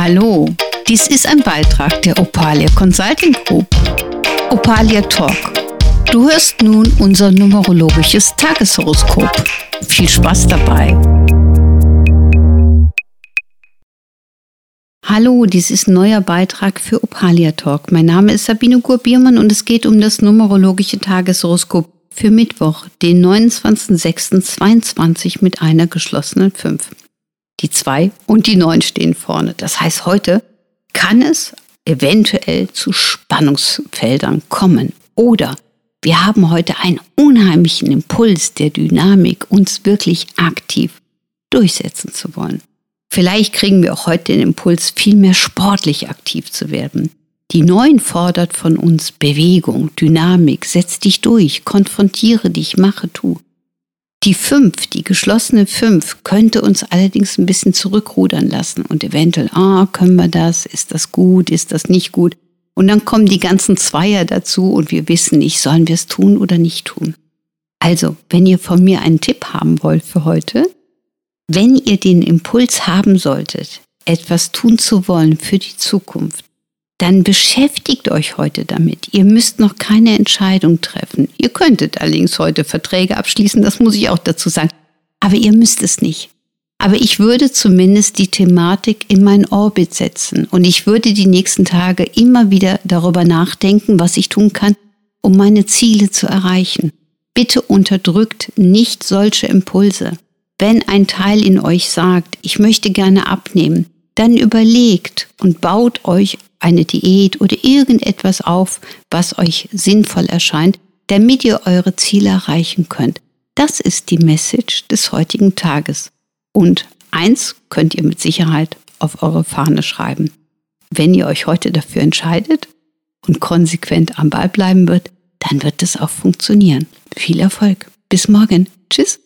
Hallo, dies ist ein Beitrag der Opalia Consulting Group. Opalia Talk. Du hörst nun unser numerologisches Tageshoroskop. Viel Spaß dabei. Hallo, dies ist ein neuer Beitrag für Opalia Talk. Mein Name ist Sabine Gurbiermann und es geht um das numerologische Tageshoroskop für Mittwoch, den 29.06.22 mit einer geschlossenen 5. Die 2 und die 9 stehen vorne. Das heißt, heute kann es eventuell zu Spannungsfeldern kommen. Oder wir haben heute einen unheimlichen Impuls der Dynamik, uns wirklich aktiv durchsetzen zu wollen. Vielleicht kriegen wir auch heute den Impuls, viel mehr sportlich aktiv zu werden. Die Neun fordert von uns Bewegung, Dynamik, setz dich durch, konfrontiere dich, mache, tu. Die fünf, die geschlossene fünf, könnte uns allerdings ein bisschen zurückrudern lassen und eventuell, ah, können wir das? Ist das gut? Ist das nicht gut? Und dann kommen die ganzen Zweier dazu und wir wissen nicht, sollen wir es tun oder nicht tun. Also, wenn ihr von mir einen Tipp haben wollt für heute, wenn ihr den Impuls haben solltet, etwas tun zu wollen für die Zukunft, dann beschäftigt euch heute damit. Ihr müsst noch keine Entscheidung treffen. Ihr könntet allerdings heute Verträge abschließen, das muss ich auch dazu sagen. Aber ihr müsst es nicht. Aber ich würde zumindest die Thematik in mein Orbit setzen und ich würde die nächsten Tage immer wieder darüber nachdenken, was ich tun kann, um meine Ziele zu erreichen. Bitte unterdrückt nicht solche Impulse. Wenn ein Teil in euch sagt, ich möchte gerne abnehmen, dann überlegt und baut euch eine Diät oder irgendetwas auf, was euch sinnvoll erscheint, damit ihr eure Ziele erreichen könnt. Das ist die Message des heutigen Tages. Und eins könnt ihr mit Sicherheit auf eure Fahne schreiben. Wenn ihr euch heute dafür entscheidet und konsequent am Ball bleiben wird, dann wird es auch funktionieren. Viel Erfolg. Bis morgen. Tschüss.